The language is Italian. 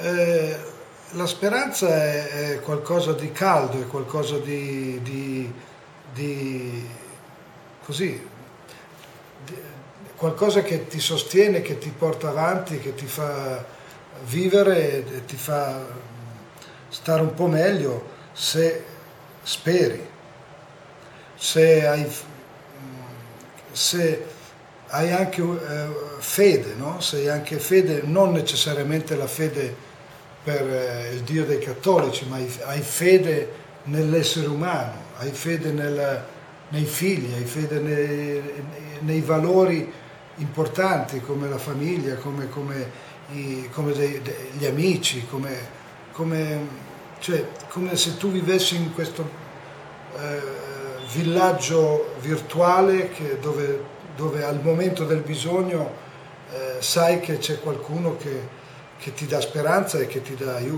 Eh, la speranza è, è, qualcosa di caldo, è qualcosa di, di, di così, di, qualcosa che ti sostiene, che ti porta avanti, che ti fa vivere e ti fa stare un po' meglio se speri, se hai, se hai anche eh, fede, no? se hai anche fede, non necessariamente la fede per eh, il Dio dei cattolici, ma hai fede nell'essere umano, hai fede nel, nei figli, hai fede nei, nei, valori importanti come la famiglia, come, come, i, come dei, gli amici, come, come, cioè, come, se tu vivessi in questo eh, villaggio virtuale che, dove, dove, al momento del bisogno eh, sai che c'è qualcuno che che ti dà speranza e che ti dà aiuto.